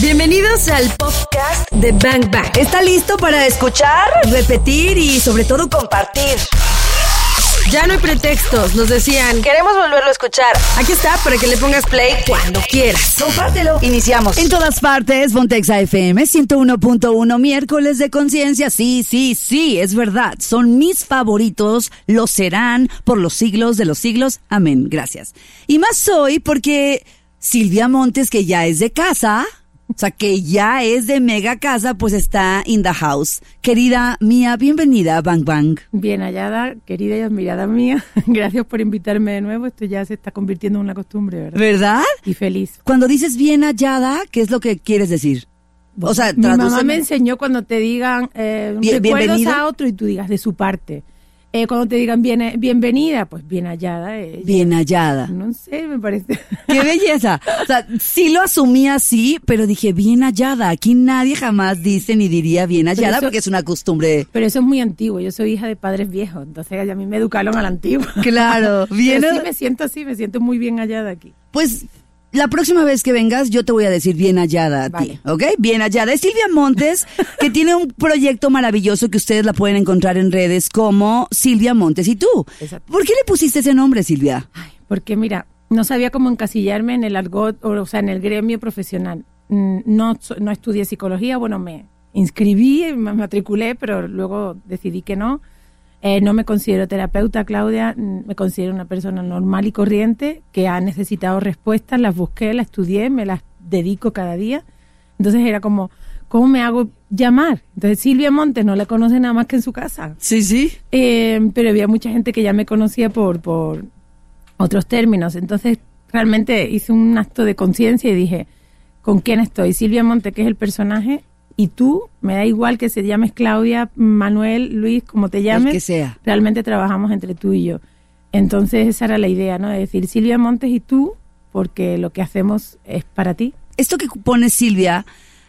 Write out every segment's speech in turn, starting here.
Bienvenidos al podcast de Bang Bang. ¿Está listo para escuchar, repetir y sobre todo compartir? Ya no hay pretextos, nos decían. Queremos volverlo a escuchar. Aquí está para que le pongas play cuando quieras. Compártelo. Iniciamos. En todas partes, Fontexa FM 101.1, miércoles de conciencia. Sí, sí, sí, es verdad. Son mis favoritos, lo serán por los siglos de los siglos. Amén. Gracias. Y más hoy porque Silvia Montes, que ya es de casa, o sea, que ya es de mega casa, pues está in the house. Querida mía, bienvenida a Bang Bang. Bien hallada, querida y admirada mía. Gracias por invitarme de nuevo. Esto ya se está convirtiendo en una costumbre, ¿verdad? ¿Verdad? Y feliz. Cuando dices bien hallada, ¿qué es lo que quieres decir? O sea, Mi mamá me enseñó cuando te digan eh, Bien- recuerdos a otro y tú digas de su parte. Eh, cuando te digan bien, bienvenida, pues bien hallada. eh, Bien hallada. No sé, me parece. ¡Qué belleza! O sea, sí lo asumí así, pero dije bien hallada. Aquí nadie jamás dice ni diría bien hallada eso- porque es una costumbre. Pero eso es muy antiguo. Yo soy hija de padres viejos, entonces a mí me educaron a la antigua. Claro, bien. Pero sí me siento así, me siento muy bien hallada aquí. Pues la próxima vez que vengas yo te voy a decir bien hallada a ti. ¿ok? Bien hallada. Es Silvia Montes, que tiene un proyecto maravilloso que ustedes la pueden encontrar en redes como Silvia Montes y tú. Exacto. ¿Por qué le pusiste ese nombre, Silvia? Ay, porque mira, no sabía cómo encasillarme en el argot, o, o sea, en el gremio profesional. Mm, No, no estudié psicología, bueno, me inscribí, me matriculé, pero luego decidí que no. Eh, no me considero terapeuta, Claudia, mm, me considero una persona normal y corriente que ha necesitado respuestas, las busqué, las estudié, me las dedico cada día. Entonces era como, ¿cómo me hago llamar? Entonces Silvia Montes no la conoce nada más que en su casa. Sí, sí. Eh, pero había mucha gente que ya me conocía por, por otros términos. Entonces, realmente hice un acto de conciencia y dije, ¿con quién estoy? Silvia Monte, que es el personaje, y tú, me da igual que se llames Claudia, Manuel, Luis, como te llames. que sea. Realmente trabajamos entre tú y yo. Entonces, esa era la idea, ¿no? De decir Silvia Montes y tú, porque lo que hacemos es para ti. esto que pone Silvia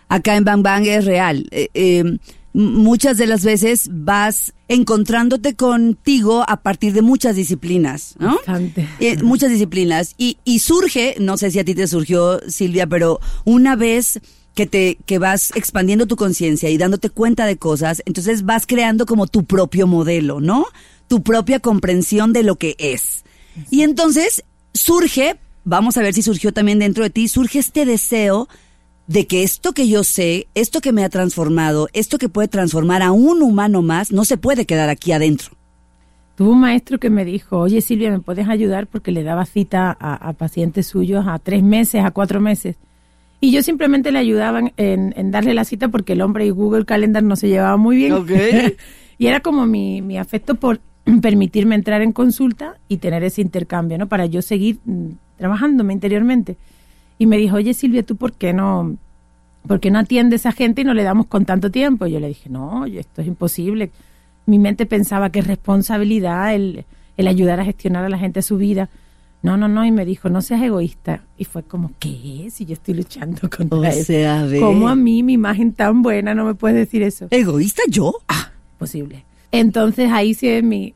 acá en Bang Bang es real. Eh, eh, muchas de las veces vas encontrándote contigo a partir de muchas disciplinas, ¿no? Bastante. Eh, muchas disciplinas. Y, y surge, no sé si a ti te surgió, Silvia, pero una vez que te que vas expandiendo tu conciencia y dándote cuenta de cosas, entonces vas creando como tu propio modelo, ¿no? Tu propia comprensión de lo que es. Y entonces surge, vamos a ver si surgió también dentro de ti, surge este deseo de que esto que yo sé, esto que me ha transformado, esto que puede transformar a un humano más, no se puede quedar aquí adentro. Tuve un maestro que me dijo, oye Silvia, ¿me puedes ayudar? Porque le daba cita a pacientes suyos a tres meses, a cuatro meses. Y yo simplemente le ayudaba en, darle la cita porque el hombre y Google Calendar no se llevaba muy bien. Ok. y era como mi, mi afecto por permitirme entrar en consulta y tener ese intercambio, ¿no? Para yo seguir mm, trabajándome interiormente. Y me dijo, oye Silvia, ¿tú por qué no, por qué no atiendes a esa gente y no le damos con tanto tiempo? Y yo le dije, no, esto es imposible. Mi mente pensaba que es responsabilidad el, el ayudar a gestionar a la gente su vida. No, no, no, y me dijo, no seas egoísta. Y fue como, ¿qué? Si yo estoy luchando contra O eso. sea, ve. ¿Cómo a mí, mi imagen tan buena, no me puedes decir eso? ¿Egoísta yo? Ah, posible. Entonces ahí sí es mi,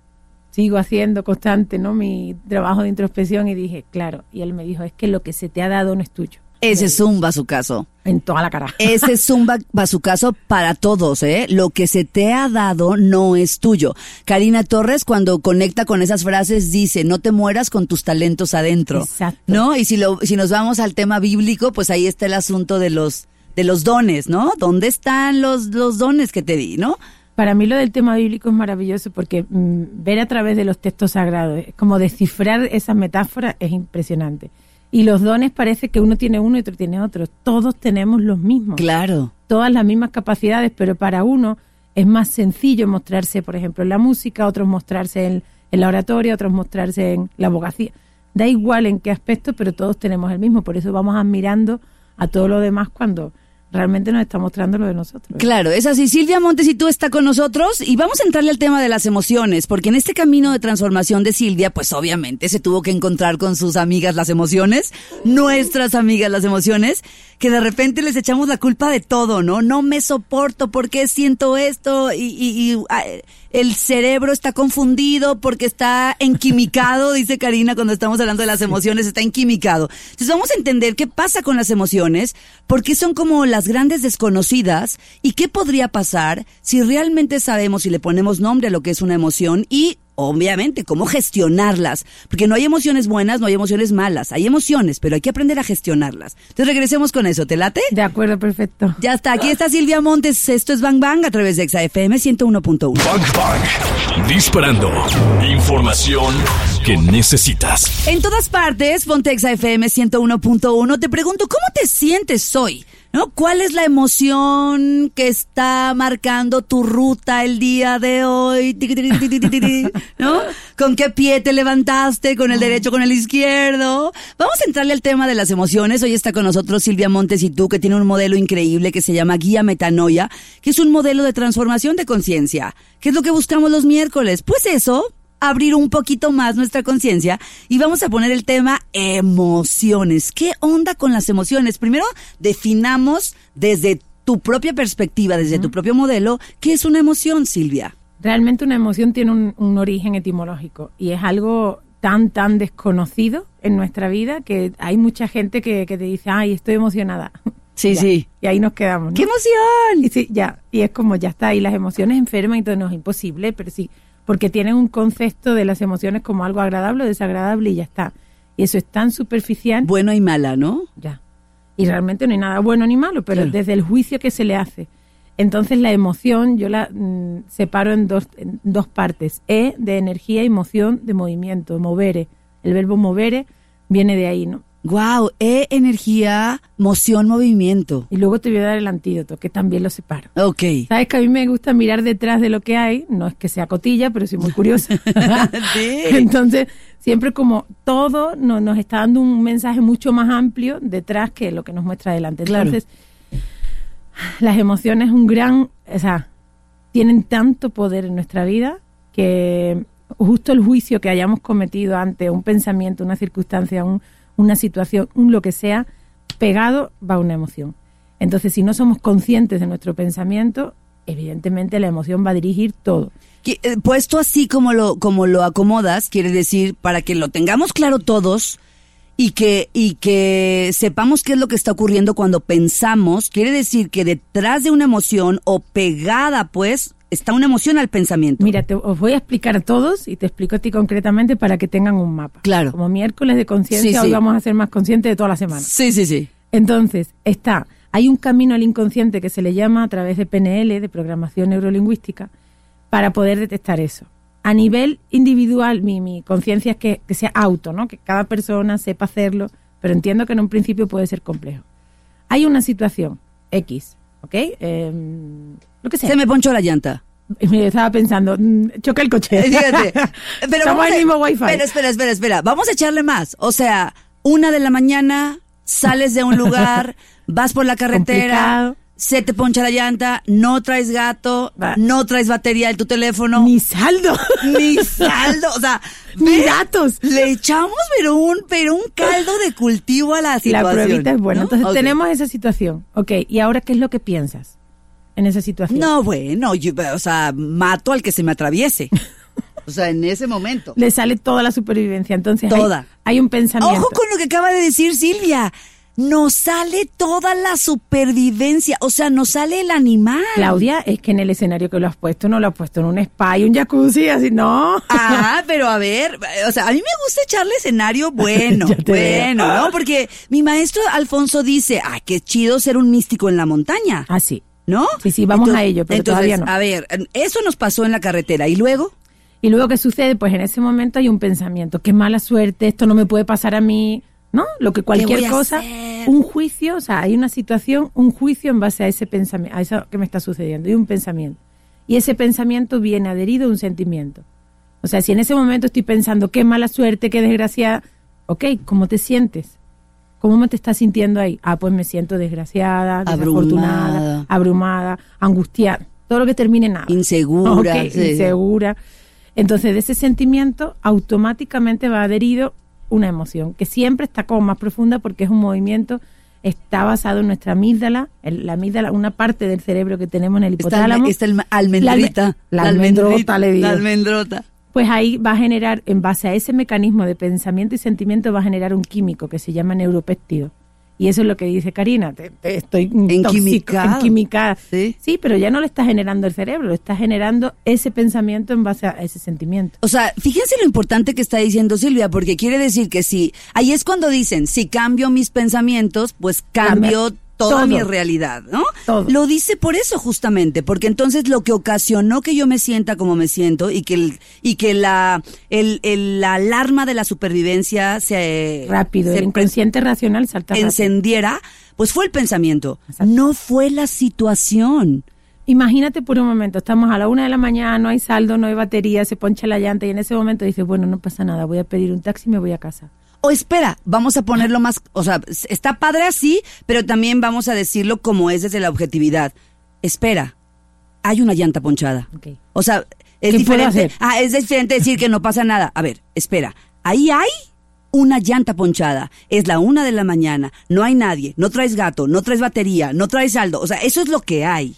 sigo haciendo constante, ¿no? Mi trabajo de introspección y dije, claro, y él me dijo, es que lo que se te ha dado no es tuyo. Ese es un bazucazo. En toda la cara. Ese es un ba- bazucazo para todos, ¿eh? Lo que se te ha dado no es tuyo. Karina Torres, cuando conecta con esas frases, dice, no te mueras con tus talentos adentro. Exacto. ¿No? Y si, lo, si nos vamos al tema bíblico, pues ahí está el asunto de los, de los dones, ¿no? ¿Dónde están los, los dones que te di, no? Para mí lo del tema bíblico es maravilloso porque mm, ver a través de los textos sagrados, es como descifrar esas metáforas es impresionante. Y los dones parece que uno tiene uno y otro tiene otro. Todos tenemos los mismos. Claro. todas las mismas capacidades, pero para uno es más sencillo mostrarse, por ejemplo, en la música, otros mostrarse en, en la oratoria, otros mostrarse en la abogacía. Da igual en qué aspecto, pero todos tenemos el mismo. Por eso vamos admirando a todo lo demás cuando realmente nos está mostrando lo de nosotros. Claro, es así. Silvia Montes y tú está con nosotros y vamos a entrarle al tema de las emociones, porque en este camino de transformación de Silvia, pues obviamente se tuvo que encontrar con sus amigas las emociones, nuestras amigas las emociones, que de repente les echamos la culpa de todo, ¿no? No me soporto, porque siento esto? Y, y, y ah, el cerebro está confundido porque está enquimicado, dice Karina cuando estamos hablando de las emociones, está enquimicado. Entonces vamos a entender qué pasa con las emociones, por qué son como las grandes desconocidas y qué podría pasar si realmente sabemos y le ponemos nombre a lo que es una emoción y obviamente, cómo gestionarlas. Porque no hay emociones buenas, no hay emociones malas. Hay emociones, pero hay que aprender a gestionarlas. Entonces regresemos con eso. ¿Te late? De acuerdo, perfecto. Ya está. Aquí está Silvia Montes. Esto es Bang Bang a través de XAFM 101.1. Bang Bang. Disparando. Información que necesitas. En todas partes, ponte XAFM 101.1. Te pregunto, ¿cómo te sientes hoy? ¿No? ¿Cuál es la emoción que está marcando tu ruta el día de hoy? ¿No? ¿Con qué pie te levantaste? ¿Con el derecho, con el izquierdo? Vamos a entrarle al tema de las emociones. Hoy está con nosotros Silvia Montes y tú, que tiene un modelo increíble que se llama Guía Metanoia, que es un modelo de transformación de conciencia. ¿Qué es lo que buscamos los miércoles? Pues eso, abrir un poquito más nuestra conciencia y vamos a poner el tema emociones. ¿Qué onda con las emociones? Primero, definamos desde tu propia perspectiva, desde tu propio modelo, ¿qué es una emoción, Silvia? Realmente una emoción tiene un, un origen etimológico y es algo tan, tan desconocido en nuestra vida que hay mucha gente que, que te dice, ay, estoy emocionada. Sí, Ya. sí. Y ahí nos quedamos. ¿no? ¡Qué emoción! Y sí, ya. Y es como, ya está. Y las emociones enferman y todo no es imposible, pero sí. Porque tienen un concepto de las emociones como algo agradable o desagradable y ya está. Y eso es tan superficial. Bueno y mala, ¿no? Ya. Y realmente no hay nada bueno ni malo, pero Claro. desde el juicio que se le hace. Entonces la emoción yo la mm, separo en dos, en dos partes. E de energía y moción de movimiento, movere. El verbo movere viene de ahí, ¿no? Wow, E, energía, moción, movimiento. Y luego te voy a dar el antídoto, que también lo separo. Ok. Sabes que a mí me gusta mirar detrás de lo que hay, no es que sea cotilla, pero soy muy curiosa. Sí. Entonces, siempre como todo no- nos está dando un mensaje mucho más amplio detrás que lo que nos muestra adelante. Claro. Entonces, las emociones un gran, o sea, tienen tanto poder en nuestra vida que justo el juicio que hayamos cometido ante un pensamiento, una circunstancia, un- una situación, un lo que sea, pegado va una emoción. Entonces, si no somos conscientes de nuestro pensamiento, evidentemente la emoción va a dirigir todo. Eh, Puesto así como lo, como lo acomodas, quiere decir, para que lo tengamos claro todos y que, y que sepamos qué es lo que está ocurriendo cuando pensamos, quiere decir que detrás de una emoción o pegada, pues, está una emoción al pensamiento. Mira, te, os voy a explicar a todos y te explico a ti concretamente para que tengan un mapa. Claro. Como miércoles de conciencia, Sí, hoy sí. vamos a ser más conscientes de toda la semana. Sí, sí, sí. Entonces, está, hay un camino al inconsciente que se le llama a través de PNL, de programación neurolingüística, para poder detectar eso. A nivel individual, mi, mi conciencia es que, que sea auto, ¿no? Que cada persona sepa hacerlo, pero entiendo que en un principio puede ser complejo. Hay una situación X, ¿ok? Em, lo que sea. Se me ponchó la llanta. Estaba pensando, mm, choca el coche. Eh, Fíjate. Pero Estamos a- el mismo wifi. Espera, espera, espera, espera. Vamos a echarle más. O sea, una de la mañana, sales de un lugar, vas por la carretera, Complicado. Se te poncha la llanta, no traes gato, no traes batería de tu teléfono, Ni saldo. ni saldo. O sea, Ni datos. Le echamos pero un, pero un caldo de cultivo a la La situación. pruebita es buena. ¿no? Entonces tenemos esa situación. Ok, ¿y ahora qué es lo que piensas en esa situación? No, bueno, yo, o sea, mato al que se me atraviese. O sea, en ese momento. Le sale toda la supervivencia. Entonces hay- Toda. Hay, un pensamiento. Ojo con lo que acaba de decir Silvia. Nos sale toda la supervivencia, o sea, nos sale el animal. Claudia, es que en el escenario que lo has puesto, no lo has puesto en un spa y un jacuzzi, así, no. Ah, pero a ver, o sea, a mí me gusta echarle escenario bueno, bueno, ¿no? Porque mi maestro Alfonso dice, ah, qué chido ser un místico en la montaña, Ah, sí. ¿no? Sí, sí, vamos a ello, pero entonces, todavía no. A ver, eso nos pasó en la carretera, ¿y luego? Y luego, ¿qué sucede? Pues en ese momento hay un pensamiento, qué mala suerte, esto no me puede pasar a mí, ¿no? Lo que cualquier a cosa, hacer? un juicio, o sea, hay una situación, un juicio en base a ese pensamiento, a eso que me está sucediendo, y un pensamiento. Y ese pensamiento viene adherido a un sentimiento. O sea, si en ese momento estoy pensando, qué mala suerte, qué desgracia, ok, ¿cómo te sientes? ¿Cómo me te estás sintiendo ahí? Ah, pues me siento desgraciada, desafortunada, Abrumada. abrumada, angustiada, todo lo que termine en nada. Insegura, sí. insegura. Entonces, de ese sentimiento automáticamente va adherido una emoción, que siempre está como más profunda porque es un movimiento, está basado en nuestra amígdala, el- la amígdala, una parte del cerebro que tenemos en el Está, hipotálamo. el- está el almendrita. La almendrota, le digo. La almendrota. Pues ahí va a generar, en base a ese mecanismo de pensamiento y sentimiento, va a generar un químico que se llama neuropéptido. Y eso es lo que dice Karina, te, te estoy enquimicada. Sí. pero ya no le está generando el cerebro, le está generando ese pensamiento en base a ese sentimiento. O sea, fíjense lo importante que está diciendo Silvia, porque quiere decir que si, ahí es cuando dicen, si cambio mis pensamientos, pues cambio Cambia toda todo. mi realidad, ¿no? Todo. Lo dice por eso justamente, porque entonces lo que ocasionó que yo me sienta como me siento y que el, y que la, el, el- la alarma de la supervivencia se Rápido, se el inconsciente racional salta rápido. encendiera, pues fue el pensamiento, Exacto. no fue la situación. Imagínate por un momento, estamos a la una de la mañana, no hay saldo, no hay batería, se poncha la llanta y en ese momento dices, bueno, no pasa nada, voy a pedir un taxi y me voy a casa. O espera, vamos a ponerlo más, o sea, está padre así, pero también vamos a decirlo como es desde la objetividad. Espera, hay una llanta ponchada. Ok. O sea, es ¿Qué puedo diferente. hacer? Ah, es diferente decir que no pasa nada. A ver, espera, ahí hay una llanta ponchada. Es la una de la mañana, no hay nadie, no traes gato, no traes batería, no traes saldo. O sea, eso es lo que hay.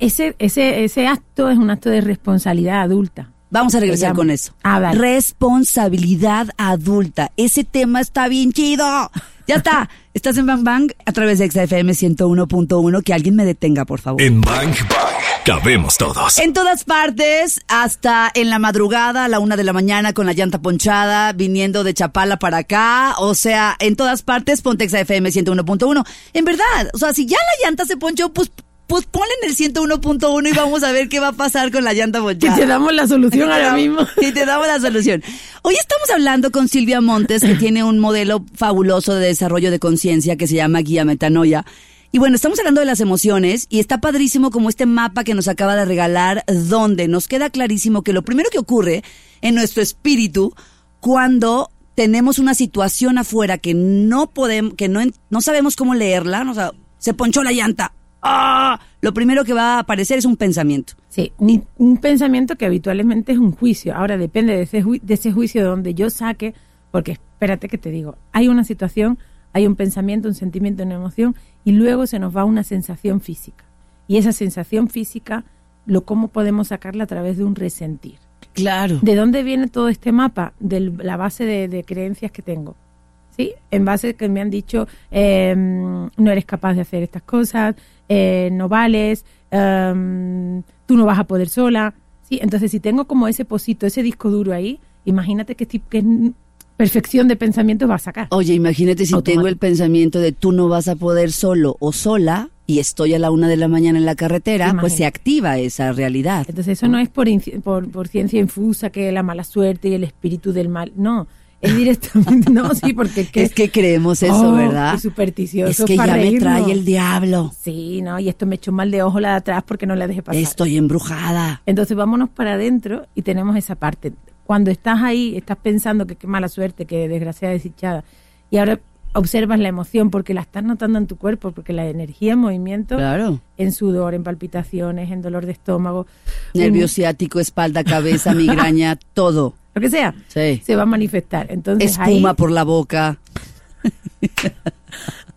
Ese, ese, ese acto es un acto de responsabilidad adulta. Vamos a regresar con eso. Ah, dale. Responsabilidad adulta. Ese tema está bien chido. Ya está. Estás en Bang Bang a través de XFM 101.1. Que alguien me detenga, por favor. En Bang Bang cabemos todos. En todas partes, hasta en la madrugada, a la una de la mañana, con la llanta ponchada, viniendo de Chapala para acá. O sea, en todas partes, Pontexa FM 101.1. En verdad, o sea, si ya la llanta se ponchó, pues, pues ponle en el 101.1 y vamos a ver qué va a pasar con la llanta Que ponchada. te damos la solución Y ahora mismo. Y te damos la solución. Hoy estamos hablando con Silvia Montes, que tiene un modelo fabuloso de desarrollo de conciencia que se llama Guía Metanoia. Y bueno, estamos hablando de las emociones y está padrísimo como este mapa que nos acaba de regalar, donde nos queda clarísimo que lo primero que ocurre en nuestro espíritu cuando tenemos una situación afuera que no podemos, que no, no sabemos cómo leerla, o sea, se ponchó la llanta. ¡Ah! Lo primero que va a aparecer es un pensamiento. Sí, un, un pensamiento que habitualmente es un juicio. Ahora depende de ese, ju- de ese juicio donde yo saque, porque espérate que te digo, hay una situación, hay un pensamiento, un sentimiento, una emoción, y luego se nos va una sensación física. Y esa sensación física, lo cómo podemos sacarla a través de un resentir. Claro. ¿De dónde viene todo este mapa? De la base de, de creencias que tengo. ¿Sí? En base que me han dicho, eh, no eres capaz de hacer estas cosas, eh, no vales, eh, tú no vas a poder sola. ¿Sí? Entonces, si tengo como ese posito, ese disco duro ahí, imagínate qué, qué perfección de pensamiento va a sacar. Oye, imagínate si Automático. tengo el pensamiento de tú no vas a poder solo o sola y estoy a la una de la mañana en la carretera, pues se activa esa realidad. Entonces, eso no es por, por, por ciencia infusa, que la mala suerte y el espíritu del mal. No, es directamente. no, sí, porque es que. es que creemos eso, Oh, ¿verdad? qué supersticioso, Es que ya me trae el diablo. Sí, ¿no? Y esto me echó mal de ojo la de atrás porque no la dejé pasar. Estoy embrujada. Entonces vámonos para adentro y tenemos esa parte. Cuando estás ahí, estás pensando que qué mala suerte, que desgraciada desdichada. Y ahora observas la emoción porque la estás notando en tu cuerpo, porque la energía en movimiento, Claro. en sudor, en palpitaciones, en dolor de estómago, Nervio ciático, espalda, cabeza, migraña, todo. Lo que sea, Sí. se va a manifestar. Entonces ahí, Espuma por la boca.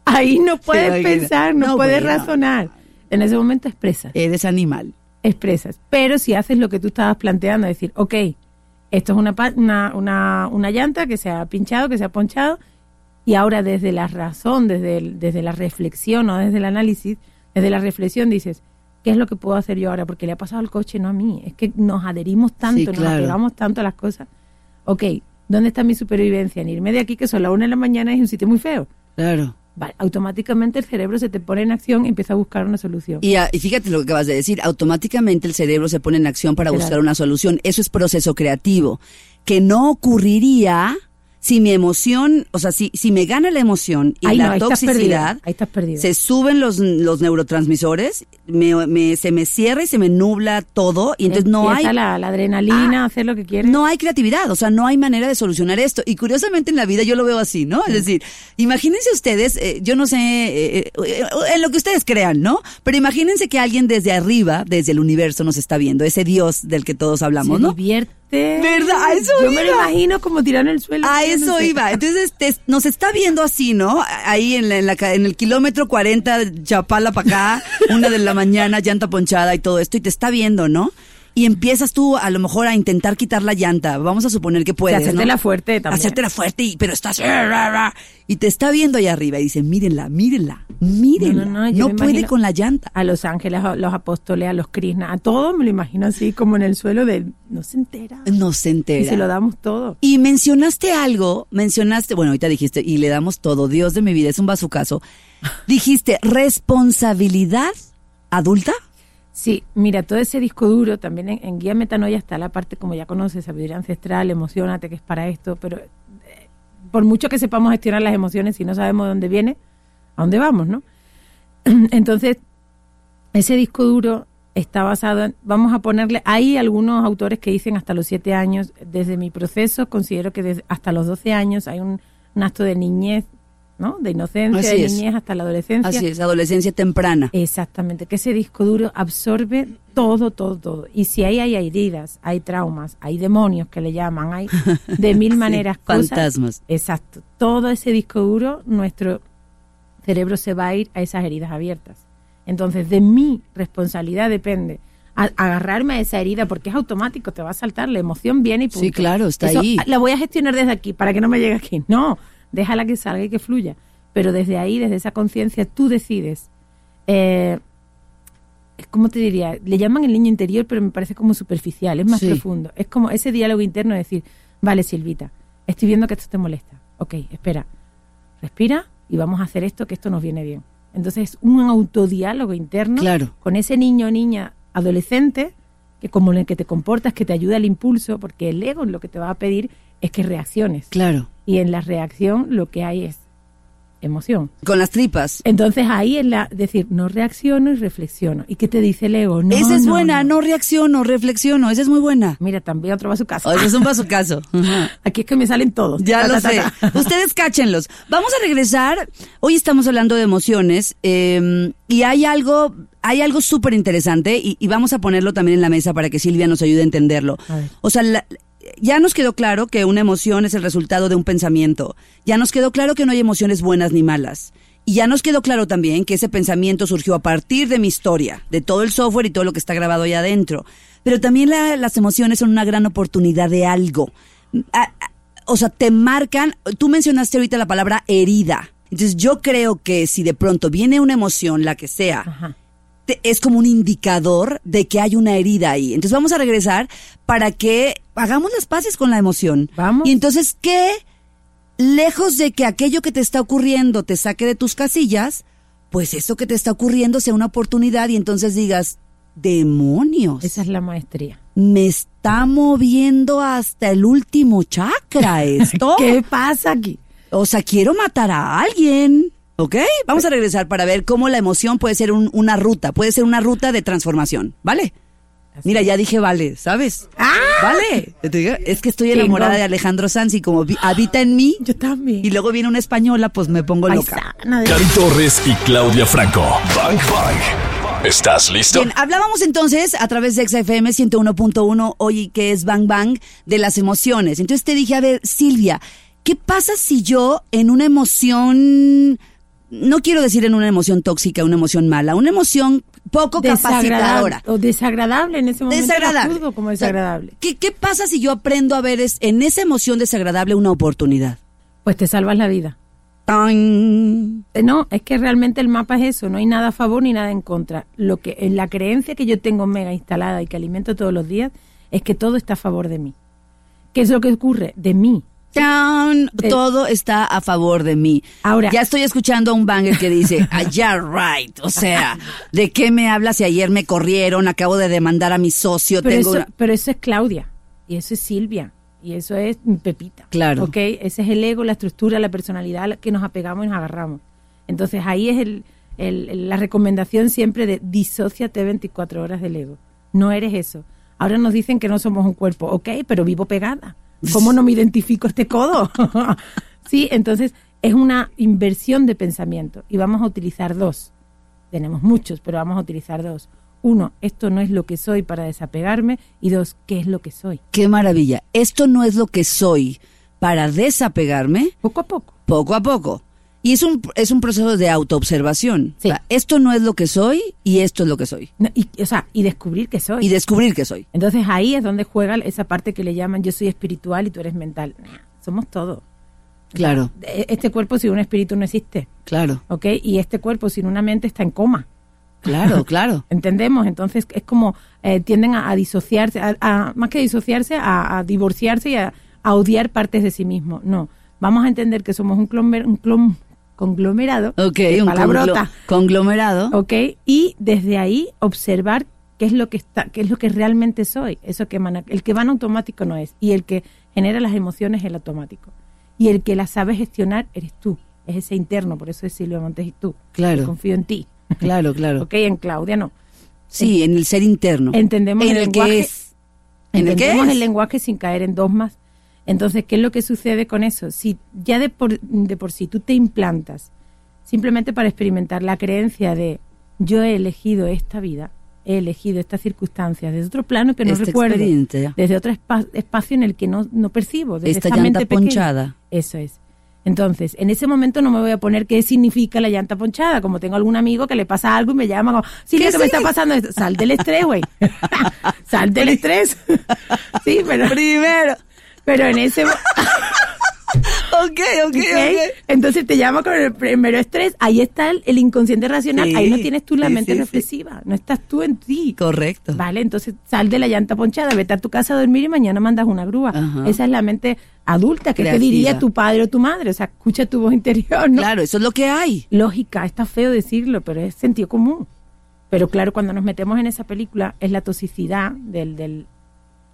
ahí no puedes pensar, no, No, puedes bueno. razonar. En ese momento expresas. Eres animal. expresas. Pero si haces lo que tú estabas planteando, decir, ok, esto es una, una, una, una llanta que se ha pinchado, que se ha ponchado, y ahora desde la razón, desde, el- desde la reflexión o desde el análisis, desde la reflexión dices, ¿qué es lo que puedo hacer yo ahora? Porque le ha pasado al coche, no a mí. Es que nos adherimos tanto, Sí, nos apegamos tanto a las cosas. Ok, ¿dónde está mi supervivencia? En irme de aquí, que son las una de la mañana, es un sitio muy feo. Claro. Vale, automáticamente el cerebro se te pone en acción y empieza a buscar una solución. Y, ah, y fíjate lo que acabas de decir, automáticamente el cerebro se pone en acción para Claro. buscar una solución. Eso es proceso creativo, que no ocurriría si mi emoción, o sea, si, si me gana la emoción y la ahí estás toxicidad, ahí estás perdido. se suben los, los neurotransmisores, me, me- se me cierra y se me nubla todo, y entonces no hay, la, la adrenalina, hacer lo que quieres. no hay creatividad, o sea, no hay manera de solucionar esto. Y curiosamente en la vida yo lo veo así, ¿no? Es decir, imagínense ustedes, eh, yo no sé, eh, eh, en lo que ustedes crean, ¿no? Pero imagínense que alguien desde arriba, desde el universo nos está viendo, ese Dios del que todos hablamos, se ¿no? divierte. ¿Verdad? A eso Yo me lo imagino como tirado en el suelo. A eso iba. Entonces te- nos está viendo así, ¿no? Ahí en, la- en, la en el kilómetro 40, Chapala para acá, una de la mañana, llanta ponchada y todo esto, y te está viendo, ¿no? Y empiezas tú a lo mejor a intentar quitar la llanta. Vamos a suponer que puedes. hacértela ¿no? fuerte también. Hacértela fuerte, y, pero estás. Y te está viendo allá arriba y dice: Mírenla, mírenla, mírenla. No, No, no, no, yo me puede con la llanta. A los ángeles, a los apóstoles, a los krishna, a todos me lo imagino así como en el suelo de no se entera. No se entera. Y se lo damos todo. Y mencionaste algo, mencionaste, bueno, ahorita dijiste, y le damos todo, Dios de mi vida, es un bazucazo. Dijiste, responsabilidad adulta. Sí, mira, todo ese disco duro, también en, en Guía Metanoia está la parte, como ya conoces, sabiduría ancestral, emocionate, que es para esto, pero eh, por mucho que sepamos gestionar las emociones, si no sabemos de dónde viene, a dónde vamos, ¿no? Entonces, ese disco duro está basado en, vamos a ponerle, hay algunos autores que dicen hasta los siete años, desde mi proceso considero que desde, hasta los 12 años hay un, un acto de niñez, ¿no? De inocencia, Así de es. niñez hasta la adolescencia. Así es, adolescencia temprana. Exactamente, que ese disco duro absorbe todo, todo, todo. Y si ahí hay heridas, hay traumas, hay demonios que le llaman, hay de mil Sí, maneras cosas. fantasmas. Exacto. Todo ese disco duro, nuestro cerebro se va a ir a esas heridas abiertas. Entonces, de mi responsabilidad depende a- agarrarme a esa herida porque es automático, te va a saltar, la emoción viene y punto. Sí, claro, está Eso, ahí. La voy a gestionar desde aquí para que no me llegue aquí. No, déjala que salga y que fluya. Pero desde ahí, desde esa conciencia, tú decides. Eh, ¿Cómo te diría? Le llaman el niño interior, pero me parece como superficial, es más Sí. profundo. Es como ese diálogo interno de decir, vale, Silvita, estoy viendo que esto te molesta. Ok, espera, respira y vamos a hacer esto, que esto nos viene bien. Entonces es un autodiálogo interno Claro. con ese niño o niña adolescente que como en el que te comportas, que te ayuda al impulso, porque el ego lo que te va a pedir es que reacciones. Claro. Y en la reacción lo que hay es emoción. Con las tripas. Entonces ahí es la decir, no reacciono y reflexiono. ¿Y qué te dice el ego? No, esa es no, buena, no. reacciono, reflexiono, esa es muy buena. Mira, también otro va a su casa. O ese es un. Ajá. Aquí es que me salen todos. Ya Ta, lo ta, ta, sé. Ustedes cáchenlos. Vamos a regresar. Hoy estamos hablando de emociones eh, y hay algo, hay algo súper interesante y, y vamos a ponerlo también en la mesa para que Silvia nos ayude a entenderlo. A. O sea, la- ya nos quedó claro que una emoción es el resultado de un pensamiento. Ya nos quedó claro que no hay emociones buenas ni malas. Y ya nos quedó claro también que ese pensamiento surgió a partir de mi historia, de todo el software y todo lo que está grabado ahí adentro. Pero también la- las emociones son una gran oportunidad de algo. A- a- o sea, te marcan, tú mencionaste ahorita la palabra herida. Entonces yo creo que si de pronto viene una emoción, la que sea, Ajá. es como un indicador de que hay una herida ahí. Entonces vamos a regresar para que hagamos las paces con la emoción. Vamos. Y entonces, ¿qué? Lejos de que aquello que te está ocurriendo te saque de tus casillas, pues eso que te está ocurriendo sea una oportunidad y entonces digas, demonios, Esa es la maestría. me está moviendo hasta el último chakra esto. ¿Qué pasa aquí? O sea, quiero matar a alguien. ¿Ok? Vamos a regresar para ver cómo la emoción puede ser un- una ruta, puede ser una ruta de transformación, ¿vale? Mira, ya dije vale, ¿sabes? Vale. Te digo, Es que estoy enamorada de Alejandro Sanz y como habita en mí Yo también. y luego viene una española, pues me pongo loca. Paisana de- Cari Torres y Claudia Franco. Bang Bang. ¿Estás listo? Bien, hablábamos entonces a través de XFM 101.1 hoy que es Bang Bang de las emociones. Entonces te dije, a ver, Silvia, ¿qué pasa si yo en una emoción, no quiero decir en una emoción tóxica, una emoción mala, una emoción poco capacitadora? o desagradable en ese momento. Desagradable. Juzgo como O sea, desagradable. ¿qué, ¿Qué pasa si yo aprendo a ver es, en esa emoción desagradable una oportunidad? Pues te salvas la vida. ¡Tan! Eh, No, es que realmente el mapa es eso, no hay nada a favor ni nada en contra. Lo que en la creencia que yo tengo mega instalada y que alimento todos los días es que todo está a favor de mí. ¿Qué es lo que ocurre? De mí. Eh, Todo está a favor de mí. Ahora- Ya estoy escuchando a un banger que dice, yeah, right. O sea, ¿de qué me hablas si ayer me corrieron? Acabo de demandar a mi socio. Pero tengo eso, una- pero eso es Claudia y eso es Silvia. Y eso es pepita. Claro. ¿Ok? Ese es el ego, la estructura, la personalidad que nos apegamos y nos agarramos. Entonces ahí es el, el- la recomendación siempre de disóciate 24 horas del ego. No eres eso. Ahora nos dicen que no somos un cuerpo. Ok, pero vivo pegada. ¿Cómo no me identifico este codo? sí, entonces es una inversión de pensamiento y vamos a utilizar dos. Tenemos muchos, pero vamos a utilizar dos. Uno, esto no es lo que soy para desapegarme. Y dos, ¿qué es lo que soy? Qué maravilla. Esto no es lo que soy para desapegarme Poco a poco. poco a poco. Y es un, es un proceso de autoobservación. Sí. O sea, esto no es lo que soy y esto es lo que soy. No, y, o sea, y descubrir que soy. Y descubrir que soy. Entonces ahí es donde juega esa parte que le llaman yo soy espiritual y tú eres mental. Somos todo. Claro, E- Este cuerpo sin un espíritu no existe, claro, ¿ok? Y este cuerpo sin una mente está en coma. claro, claro. ¿Entendemos? Entonces es como eh, tienden a, a disociarse, a, a- más que disociarse, a, a divorciarse y a, odiar partes de sí mismo. No, vamos a entender que somos un, clomer- un clon- conglomerado, Ok, de un palabrota, conglomerado. ¿ok? Y desde ahí observar qué es lo que está, qué es lo que realmente soy. Eso que emana- el que va en automático no es, y el que genera las emociones es el automático. Y el que las sabe gestionar eres tú, es ese interno, por eso es Silvia Montes y tú. Claro. Confío en ti. Claro, claro. ¿Ok? En Claudia no. Sí, en el ser interno. Entendemos en el el lenguaje. que es. En el que Entendemos es. el lenguaje sin caer en dogmas. Entonces, ¿qué es lo que sucede con eso? Si ya de por, de por sí tú te implantas simplemente para experimentar la creencia de yo he elegido esta vida, he elegido estas circunstancias desde otro plano que no Esta recuerdo, desde otro espa- espacio en el que no, no percibo, desde Esta esa llanta mente ponchada. Eso es. Entonces, en ese momento no me voy a poner qué significa la llanta ponchada, como tengo algún amigo que le pasa algo y me llama como, Silvia, ¿Qué ¿qué me sí? está pasando esto? Sal del estrés, güey. Sal del estrés. sí, pero, Primero. Pero en ese mo- Ok, ok. Entonces te llama con el primero estrés, ahí está el, el inconsciente racional, Sí, ahí no tienes tú la sí, mente sí, reflexiva, no estás tú en ti. Correcto. Vale, entonces sal de la llanta ponchada, vete a tu casa a dormir y mañana mandas una grúa. Ajá. Esa es la mente adulta que te diría tu padre o tu madre, o sea, escucha tu voz interior, ¿no? Claro, eso es lo que hay. lógica, está feo decirlo, pero es sentido común. Pero claro, cuando nos metemos en esa película es la toxicidad del, del,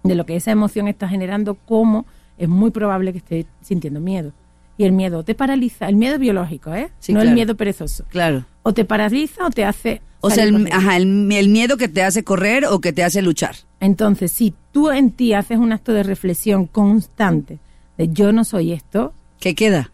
de lo que esa emoción está generando, como es muy probable que esté sintiendo miedo. Y el miedo te paraliza, el miedo biológico, ¿eh? Sí, no claro. el miedo perezoso. Claro. O te paraliza o te hace... O sea, el, ajá, el, el miedo que te hace correr o que te hace luchar. Entonces, si tú en ti haces un acto de reflexión constante de yo no soy esto, ¿Qué queda?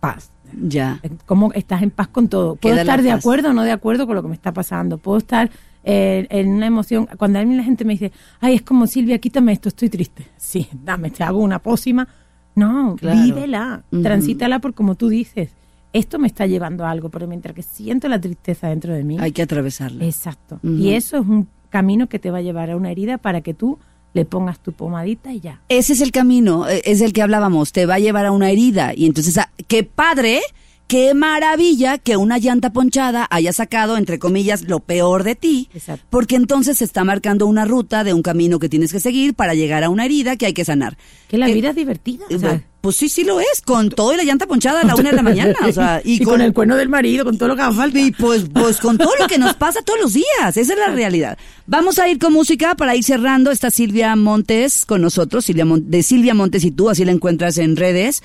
paz. Ya. cómo estás en paz con todo. Puedo Queda estar de acuerdo o no de acuerdo con lo que me está pasando. Puedo estar eh, en una emoción. Cuando a mí la gente me dice, ay, es como Silvia, quítame esto, estoy triste. Sí, dame, te hago una pócima. No, Claro. vívela, Ujú. transítala por como tú dices. Esto me está llevando a algo, pero mientras que siento la tristeza dentro de mí. Hay que atravesarla. Exacto. Ujú. Y eso es un camino que te va a llevar a una herida para que tú le pongas tu pomadita y ya. Ese es el camino, eh, es el que hablábamos, te va a llevar a una herida. Y entonces, qué padre, qué maravilla que una llanta ponchada haya sacado, entre comillas, lo peor de ti. Exacto. Porque entonces se está marcando una ruta de un camino que tienes que seguir para llegar a una herida que hay que sanar. Que la Eh, vida es divertida. o eh, sea, pues sí, sí lo es, con todo y la llanta ponchada a la una de la mañana. O sea, y, con, el cuerno del marido, con todo lo que haga falta. Y pues, pues con todo lo que nos pasa todos los días, esa es la realidad. Vamos a ir con música para ir cerrando. Está Silvia Montes con nosotros, Silvia Mon- de Silvia Montes y tú, así la encuentras en redes.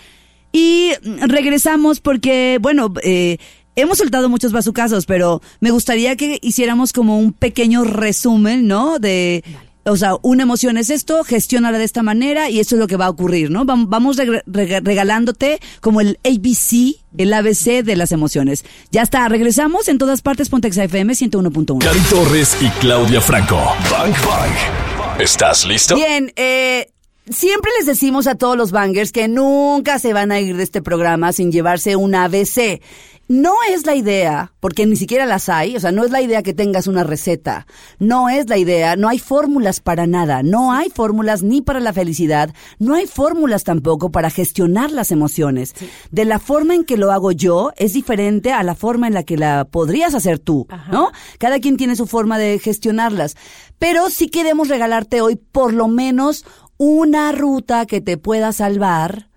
Y regresamos porque, bueno, eh, hemos soltado muchos bazucazos, pero me gustaría que hiciéramos como un pequeño resumen, ¿no? De, o sea, una emoción es esto, gestiónala de esta manera y eso es lo que va a ocurrir, ¿no? Vam- Vamos reg- reg- regalándote como el ABC, el ABC de las emociones. Ya está, regresamos en todas partes, Pontexa FM 101.1. Cari Torres y Claudia Franco. Bang Bang. ¿Estás listo? Bien, eh, siempre les decimos a todos los bangers que nunca se van a ir de este programa sin llevarse un ABC. No es la idea, porque ni siquiera las hay, o sea, no es la idea que tengas una receta, no es la idea, no hay fórmulas para nada, no hay fórmulas ni para la felicidad, no hay fórmulas tampoco para gestionar las emociones. De la forma en que lo hago yo es diferente a la forma en la que la podrías hacer tú, ¿no? Cada quien tiene su forma de gestionarlas, pero sí queremos regalarte hoy por lo menos una ruta que te pueda salvar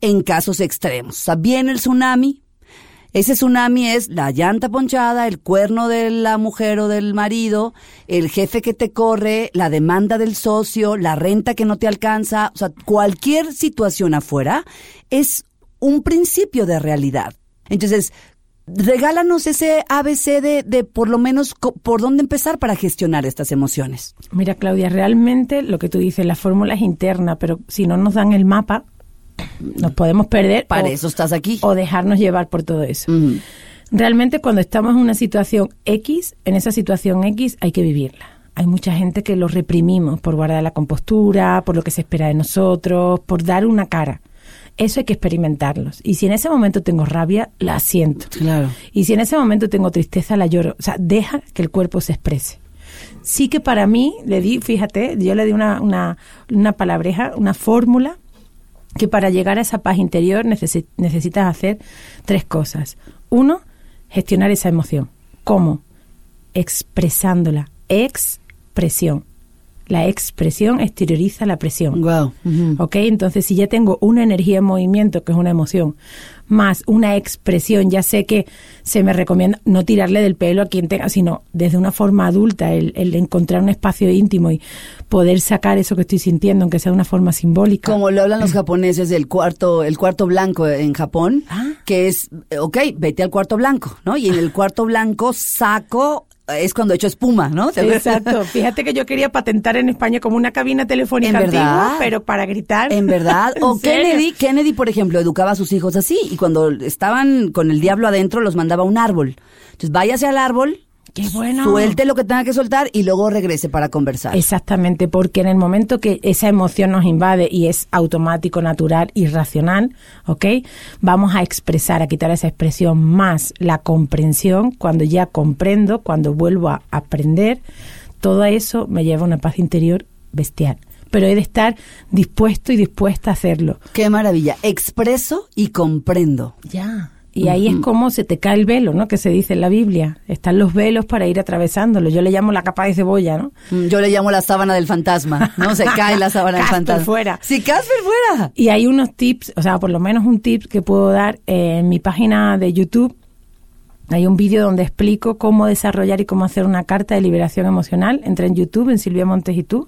en casos extremos. O sea, viene el tsunami, Ese tsunami es la llanta ponchada, el cuerno de la mujer o del marido, el jefe que te corre, la demanda del socio, la renta que no te alcanza, o sea, cualquier situación afuera es un principio de realidad. Entonces, regálanos ese ABC de, de por lo menos co- por dónde empezar para gestionar estas emociones. Mira, Claudia, realmente lo que tú dices, la fórmula es interna, pero si no nos dan el mapa, nos podemos perder Para o, eso estás aquí. o dejarnos llevar por todo eso. Realmente cuando estamos en una situación X, en esa situación X hay que vivirla. Hay mucha gente que lo reprimimos por guardar la compostura, por lo que se espera de nosotros, por dar una cara. Eso hay que experimentarlos. Y si en ese momento tengo rabia, la siento. Claro. Y si en ese momento tengo tristeza, la lloro. O sea, deja que el cuerpo se exprese. Sí que para mí, le di, fíjate, yo le di una, una, una palabreja, una fórmula, que para llegar a esa paz interior necesi- necesitas hacer tres cosas. Uno, gestionar esa emoción. ¿Cómo? Expresándola. Expresión. La expresión exterioriza la presión. Wow. Ujú. ¿Ok? Entonces, si ya tengo una energía en movimiento, que es una emoción, más una expresión, ya sé que se me recomienda no tirarle del pelo a quien tenga, sino desde una forma adulta, el, el encontrar un espacio íntimo y poder sacar eso que estoy sintiendo, aunque sea de una forma simbólica. Como lo hablan los japoneses del cuarto, el cuarto blanco en Japón, Ah. que es, ok, vete al cuarto blanco, ¿no? Y en el cuarto blanco saco, es cuando echo espuma, ¿no? Exacto. Fíjate que yo quería patentar en España como una cabina telefónica ¿En verdad? antigua, pero para gritar. En verdad. ¿En O serio? Kennedy, Kennedy, por ejemplo, educaba a sus hijos así y cuando estaban con el diablo adentro los mandaba a un árbol. Entonces váyase al árbol, Qué bueno. suelte lo que tenga que soltar y luego regrese para conversar. Exactamente, porque en el momento que esa emoción nos invade y es automático, natural, irracional, ¿ok? Vamos a expresar, a quitar esa expresión más la comprensión, cuando ya comprendo, cuando vuelvo a aprender, todo eso me lleva a una paz interior bestial. Pero he de estar dispuesto y dispuesta a hacerlo. Qué maravilla. Expreso y comprendo. Ya. Y ahí es como se te cae el velo, ¿no? Que se dice en la Biblia. Están los velos para ir atravesándolo. Yo le llamo la capa de cebolla, ¿no? Mm, Yo le llamo la sábana del fantasma, ¿no? Se cae la sábana del fantasma. fuera. Sí, Casper fuera. Y hay unos tips, o sea, por lo menos un tip que puedo dar en mi página de YouTube. Hay un vídeo donde explico cómo desarrollar y cómo hacer una carta de liberación emocional. Entra en YouTube, en Silvia Montes y tú.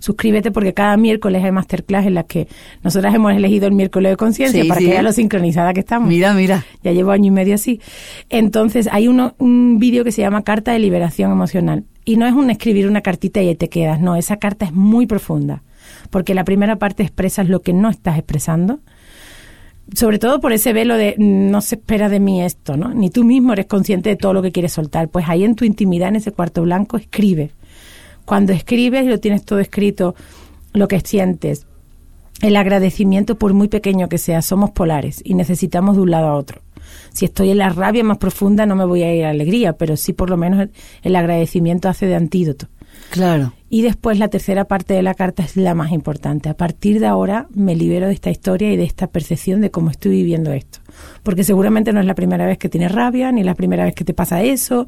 Suscríbete porque cada miércoles hay masterclass en las que nosotras hemos elegido el miércoles de conciencia Sí, para sí. que veas lo sincronizada que estamos. Mira, mira. Ya llevo año y medio así. Entonces, hay uno, un vídeo que se llama Carta de Liberación Emocional. Y no es un escribir una cartita y ahí te quedas. No, esa carta es muy profunda. Porque la primera parte expresas lo que no estás expresando. Sobre todo por ese velo de mm, no se espera de mí esto, ¿no? Ni tú mismo eres consciente de todo lo que quieres soltar. Pues ahí en tu intimidad, en ese cuarto blanco, escribe. Cuando escribes y lo tienes todo escrito, lo que sientes, el agradecimiento, por muy pequeño que sea, somos polares y necesitamos de un lado a otro. Si estoy en la rabia más profunda, no me voy a ir a la alegría, pero sí por lo menos el, el agradecimiento hace de antídoto. Claro. Y después la tercera parte de la carta es la más importante. A partir de ahora me libero de esta historia y de esta percepción de cómo estoy viviendo esto. Porque seguramente no es la primera vez que tienes rabia, ni la primera vez que te pasa eso.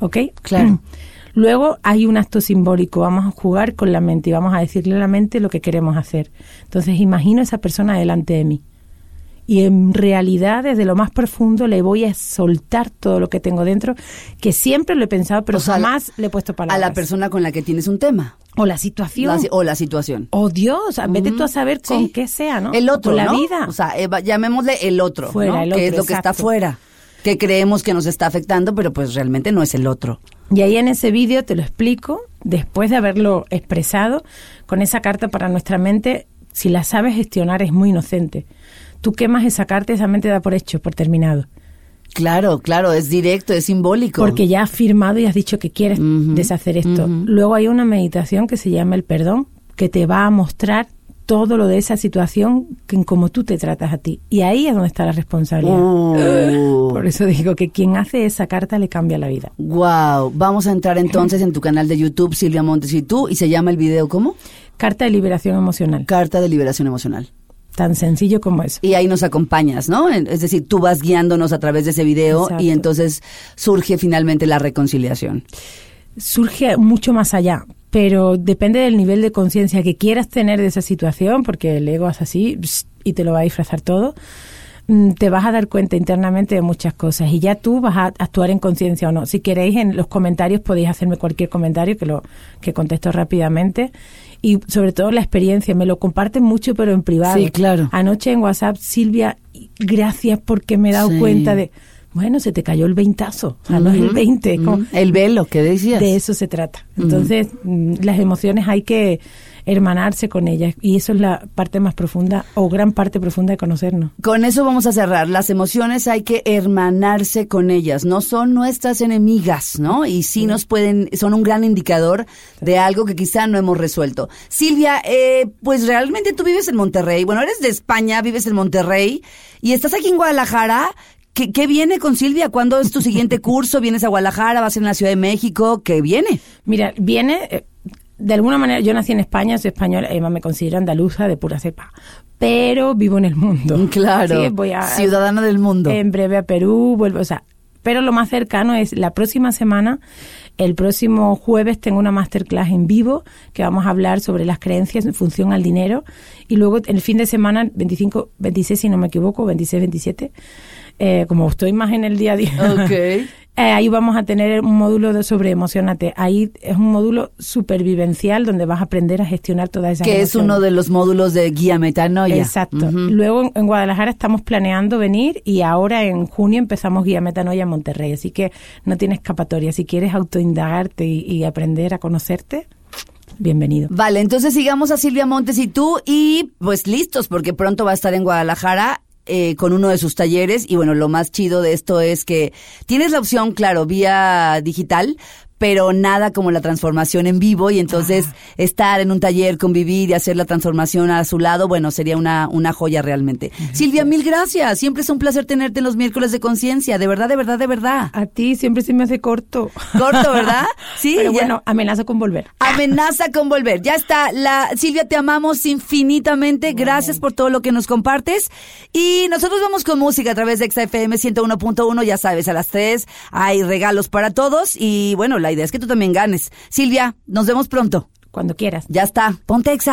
¿Ok? Claro. Luego hay un acto simbólico. Vamos a jugar con la mente y vamos a decirle a la mente lo que queremos hacer. Entonces imagino a esa persona delante de mí. Y en realidad, desde lo más profundo, le voy a soltar todo lo que tengo dentro, que siempre lo he pensado, pero O sea, jamás le he puesto palabras. A la persona con la que tienes un tema. O la situación. La o la situación. Oh Dios, vete tú a saber Sí. con qué sea, ¿no? El otro, Con la ¿no? vida. O sea, eh, llamémosle el otro, Fuera, ¿no? el que es otro, lo que está fuera. Que creemos que nos está afectando, pero pues realmente no es el otro. Y ahí en ese vídeo te lo explico, después de haberlo expresado, con esa carta para nuestra mente, si la sabes gestionar es muy inocente. Tú quemas esa carta y esa mente da por hecho, por terminado. Claro, claro, es directo, es simbólico. Porque ya has firmado y has dicho que quieres deshacer esto. Luego hay una meditación que se llama el perdón, que te va a mostrar todo lo de esa situación que en cómo tú te tratas a ti. Y ahí es donde está la responsabilidad. Uh. Por eso digo que quien hace esa carta le cambia la vida. Wow, vamos a entrar entonces en tu canal de YouTube, Silvia Montes y tú, y se llama el video ¿cómo? Carta de liberación emocional. Carta de liberación emocional. Tan sencillo como eso. Y ahí nos acompañas, ¿no? Es decir, tú vas guiándonos a través de ese video Exacto. y entonces surge finalmente la reconciliación. Surge mucho más allá, pero depende del nivel de conciencia que quieras tener de esa situación, porque el ego es así y te lo va a disfrazar todo. Mm, te vas a dar cuenta internamente de muchas cosas y ya tú vas a actuar en conciencia o no. Si queréis en los comentarios podéis hacerme cualquier comentario que lo que contesto rápidamente y sobre todo la experiencia, me lo comparten mucho pero en privado. Sí, claro. Anoche en WhatsApp, Silvia, gracias porque me he dado Sí. cuenta de, bueno, se te cayó el veintazo, o sea, no es el 20, como- El velo, ¿qué decías? de eso se trata. Entonces, mm, las emociones hay que hermanarse con ellas y eso es la parte más profunda o gran parte profunda de conocernos. Con eso vamos a cerrar. Las emociones hay que hermanarse con ellas. No son nuestras enemigas, ¿no? Y sí nos pueden, son un gran indicador de algo que quizá no hemos resuelto. Silvia, eh, pues realmente tú vives en Monterrey. Bueno, eres de España, vives en Monterrey y estás aquí en Guadalajara. ¿Qué, qué viene con Silvia? ¿Cuándo es tu siguiente curso? ¿Vienes a Guadalajara? ¿Vas en la Ciudad de México? ¿Qué viene? Mira, viene, eh, de alguna manera, yo nací en España, soy española, además me considero andaluza de pura cepa, pero vivo en el mundo. Claro. Sí, voy a, Ciudadana del mundo. En breve a Perú, vuelvo, o sea, pero lo más cercano es la próxima semana, el próximo jueves tengo una masterclass en vivo que vamos a hablar sobre las creencias en función al dinero y luego el fin de semana, 25, 26 si no me equivoco, 26, 27, eh, como estoy más en el día a día. Ok. Eh, ahí vamos a tener un módulo de sobre emocionate. Ahí es un módulo supervivencial donde vas a aprender a gestionar todas esas Que es uno de los módulos de guía metanoia. Exacto. Luego en, en Guadalajara estamos planeando venir y ahora en junio empezamos Guía Metanoia en Monterrey. Así que no tiene escapatoria. Si quieres autoindagarte y, y aprender a conocerte, bienvenido. Vale, entonces sigamos a Silvia Montes y tú y pues listos porque pronto va a estar en Guadalajara. Eh, con uno de sus talleres. Y bueno, lo más chido de esto es que tienes la opción, claro, vía digital, pero nada como la transformación en vivo y entonces estar en un taller, convivir y hacer la transformación a su lado, bueno, sería una, una joya realmente. Silvia, mil gracias. Siempre es un placer tenerte en los miércoles de conciencia. De verdad, de verdad, de verdad. A ti siempre se me hace corto. Corto, ¿verdad? Sí, Pero ya- bueno, amenazo con volver. Amenaza con volver. Ya está. La Silvia, te amamos infinitamente. Gracias por todo lo que nos compartes. Y nosotros vamos con música a través de XFM 101.1. Ya sabes, a las 3 hay regalos para todos. Y bueno, la idea es que tú también ganes. Silvia, nos vemos pronto. Cuando quieras. Ya está. Ponte Exa.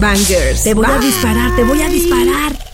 Bangers. Te voy a disparar, te voy a disparar.